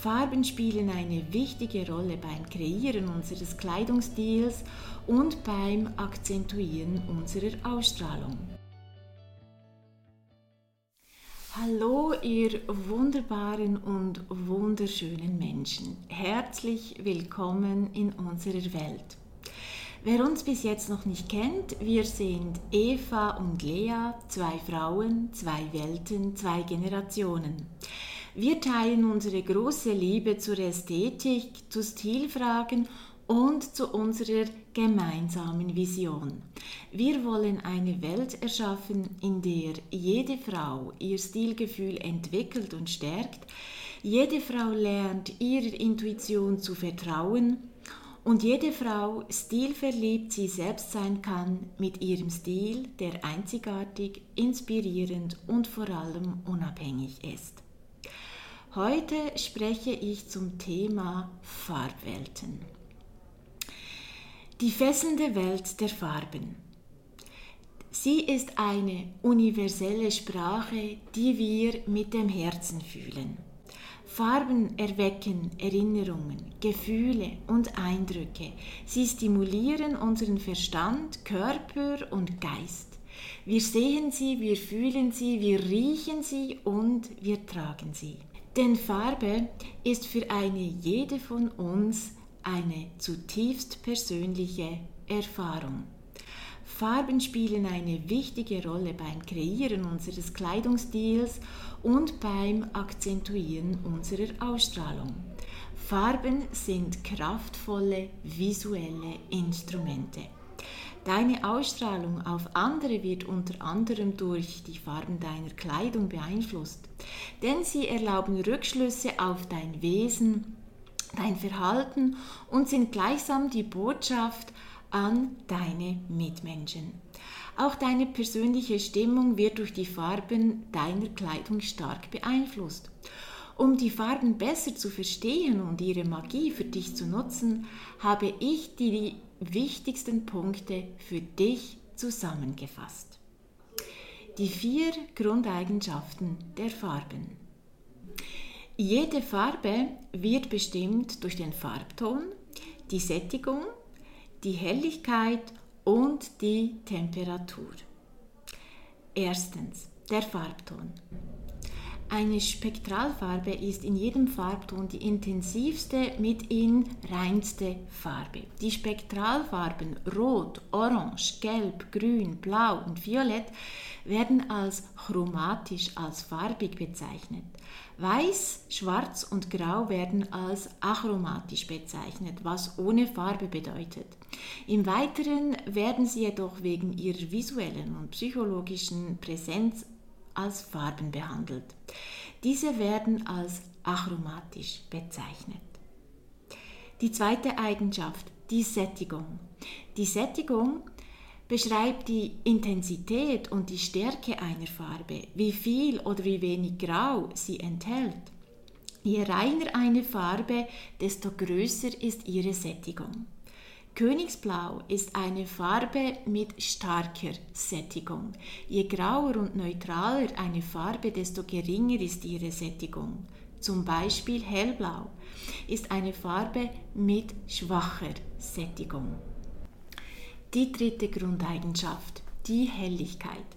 Farben spielen eine wichtige Rolle beim Kreieren unseres Kleidungsstils und beim Akzentuieren unserer Ausstrahlung. Hallo ihr wunderbaren und wunderschönen Menschen. Herzlich willkommen in unserer Welt. Wer uns bis jetzt noch nicht kennt, wir sind Eva und Lea, zwei Frauen, zwei Welten, zwei Generationen. Wir teilen unsere große Liebe zur Ästhetik, zu Stilfragen und zu unserer gemeinsamen Vision. Wir wollen eine Welt erschaffen, in der jede Frau ihr Stilgefühl entwickelt und stärkt, jede Frau lernt ihrer Intuition zu vertrauen und jede Frau stilverliebt sie selbst sein kann mit ihrem Stil, der einzigartig, inspirierend und vor allem unabhängig ist. Heute spreche ich zum Thema Farbwelten. Die fesselnde Welt der Farben. Sie ist eine universelle Sprache, die wir mit dem Herzen fühlen. Farben erwecken Erinnerungen, Gefühle und Eindrücke. Sie stimulieren unseren Verstand, Körper und Geist. Wir sehen sie, wir fühlen sie, wir riechen sie und wir tragen sie. Denn Farbe ist für eine jede von uns eine zutiefst persönliche Erfahrung. Farben spielen eine wichtige Rolle beim Kreieren unseres Kleidungsstils und beim Akzentuieren unserer Ausstrahlung. Farben sind kraftvolle visuelle Instrumente. Deine Ausstrahlung auf andere wird unter anderem durch die Farben deiner Kleidung beeinflusst, denn sie erlauben Rückschlüsse auf dein Wesen, dein Verhalten und sind gleichsam die Botschaft an deine Mitmenschen. Auch deine persönliche Stimmung wird durch die Farben deiner Kleidung stark beeinflusst. Um die Farben besser zu verstehen und ihre Magie für dich zu nutzen, habe ich die wichtigsten Punkte für dich zusammengefasst. Die vier Grundeigenschaften der Farben. Jede Farbe wird bestimmt durch den Farbton, die Sättigung, die Helligkeit und die Temperatur. Erstens der Farbton. Eine Spektralfarbe ist in jedem Farbton die intensivste, mit in reinste Farbe. Die Spektralfarben Rot, Orange, Gelb, Grün, Blau und Violett werden als chromatisch, als farbig bezeichnet. Weiß, Schwarz und Grau werden als achromatisch bezeichnet, was ohne Farbe bedeutet. Im Weiteren werden sie jedoch wegen ihrer visuellen und psychologischen Präsenz als Farben behandelt. Diese werden als achromatisch bezeichnet. Die zweite Eigenschaft, die Sättigung. Die Sättigung beschreibt die Intensität und die Stärke einer Farbe, wie viel oder wie wenig Grau sie enthält. Je reiner eine Farbe, desto größer ist ihre Sättigung. Königsblau ist eine Farbe mit starker Sättigung. Je grauer und neutraler eine Farbe, desto geringer ist ihre Sättigung. Zum Beispiel hellblau ist eine Farbe mit schwacher Sättigung. Die dritte Grundeigenschaft, die Helligkeit.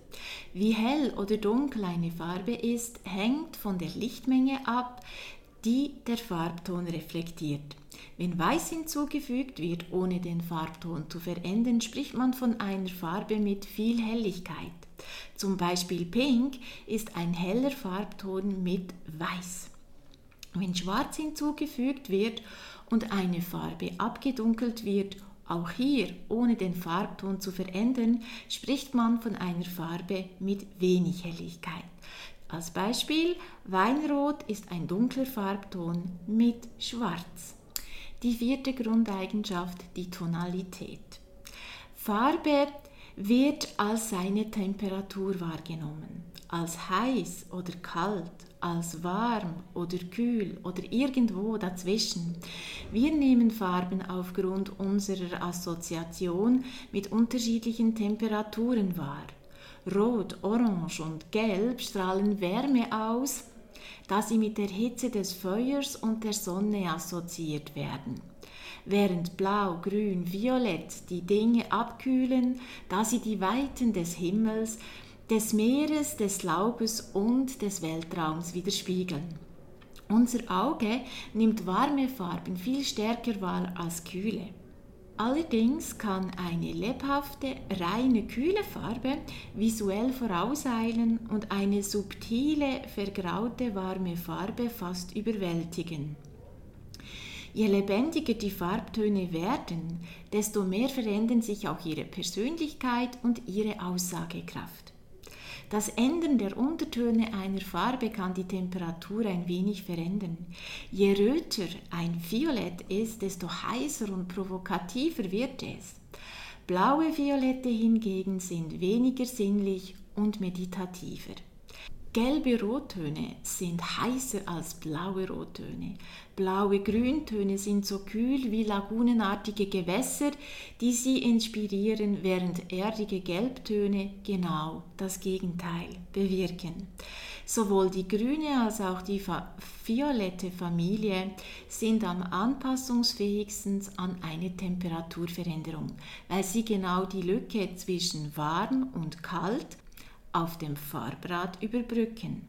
Wie hell oder dunkel eine Farbe ist, hängt von der Lichtmenge ab, die der Farbton reflektiert. Wenn Weiß hinzugefügt wird, ohne den Farbton zu verändern, spricht man von einer Farbe mit viel Helligkeit. Zum Beispiel Pink ist ein heller Farbton mit Weiß. Wenn Schwarz hinzugefügt wird und eine Farbe abgedunkelt wird, auch hier ohne den Farbton zu verändern, spricht man von einer Farbe mit wenig Helligkeit. Als Beispiel, Weinrot ist ein dunkler Farbton mit Schwarz. Die vierte Grundeigenschaft, die Tonalität. Farbe wird als seine Temperatur wahrgenommen, als heiß oder kalt, als warm oder kühl oder irgendwo dazwischen. Wir nehmen Farben aufgrund unserer Assoziation mit unterschiedlichen Temperaturen wahr. Rot, Orange und Gelb strahlen Wärme aus, da sie mit der Hitze des Feuers und der Sonne assoziiert werden. Während Blau, Grün, Violett die Dinge abkühlen, da sie die Weiten des Himmels, des Meeres, des Laubes und des Weltraums widerspiegeln. Unser Auge nimmt warme Farben viel stärker wahr als kühle. Allerdings kann eine lebhafte, reine, kühle Farbe visuell vorauseilen und eine subtile, vergraute, warme Farbe fast überwältigen. Je lebendiger die Farbtöne werden, desto mehr verändern sich auch ihre Persönlichkeit und ihre Aussagekraft. Das Ändern der Untertöne einer Farbe kann die Temperatur ein wenig verändern. Je röter ein Violett ist, desto heißer und provokativer wird es. Blaue Violette hingegen sind weniger sinnlich und meditativer. Gelbe Rottöne sind heißer als blaue Rottöne. Blaue Grüntöne sind so kühl wie lagunenartige Gewässer, die sie inspirieren, während erdige Gelbtöne genau das Gegenteil bewirken. Sowohl die grüne als auch die violette Familie sind am anpassungsfähigsten an eine Temperaturveränderung, weil sie genau die Lücke zwischen warm und kalt auf dem Farbrad überbrücken.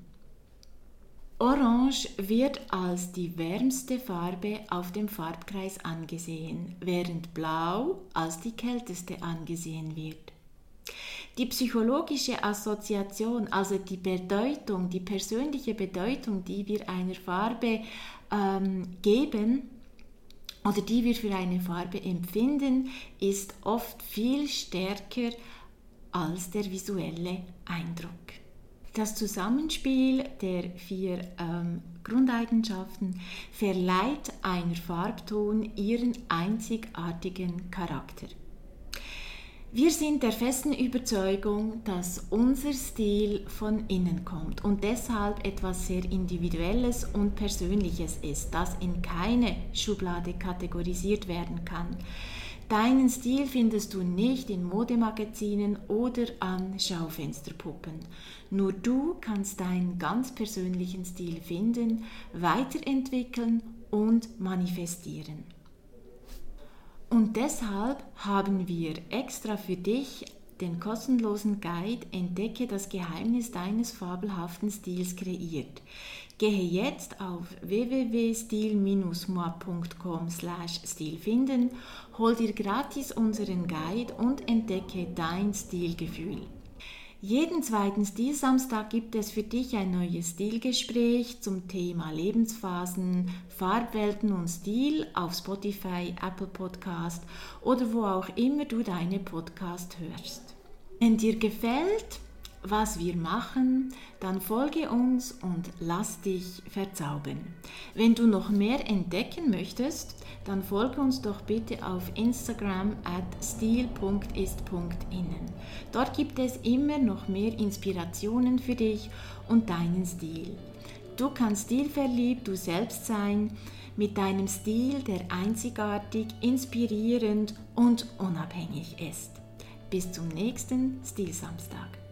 Orange wird als die wärmste Farbe auf dem Farbkreis angesehen, während Blau als die kälteste angesehen wird. Die psychologische Assoziation, also die Bedeutung, die persönliche Bedeutung, die wir einer Farbe ähm, geben oder die wir für eine Farbe empfinden, ist oft viel stärker als der visuelle Eindruck. Das Zusammenspiel der vier ähm, Grundeigenschaften verleiht einer Farbton ihren einzigartigen Charakter. Wir sind der festen Überzeugung, dass unser Stil von innen kommt und deshalb etwas sehr Individuelles und Persönliches ist, das in keine Schublade kategorisiert werden kann. Deinen Stil findest du nicht in Modemagazinen oder an Schaufensterpuppen. Nur du kannst deinen ganz persönlichen Stil finden, weiterentwickeln und manifestieren. Und deshalb haben wir extra für dich den kostenlosen Guide Entdecke das Geheimnis deines fabelhaften Stils kreiert. Gehe jetzt auf www.stil-moi.com Stil finden, hol dir gratis unseren Guide und entdecke dein Stilgefühl. Jeden zweiten Stilsamstag gibt es für dich ein neues Stilgespräch zum Thema Lebensphasen, Farbwelten und Stil auf Spotify, Apple Podcast oder wo auch immer du deine Podcast hörst. Wenn dir gefällt, was wir machen, dann folge uns und lass dich verzaubern. Wenn du noch mehr entdecken möchtest, dann folge uns doch bitte auf Instagram at stil.ist.innen. Dort gibt es immer noch mehr Inspirationen für dich und deinen Stil. Du kannst stilverliebt du selbst sein, mit deinem Stil, der einzigartig, inspirierend und unabhängig ist. Bis zum nächsten Stilsamstag.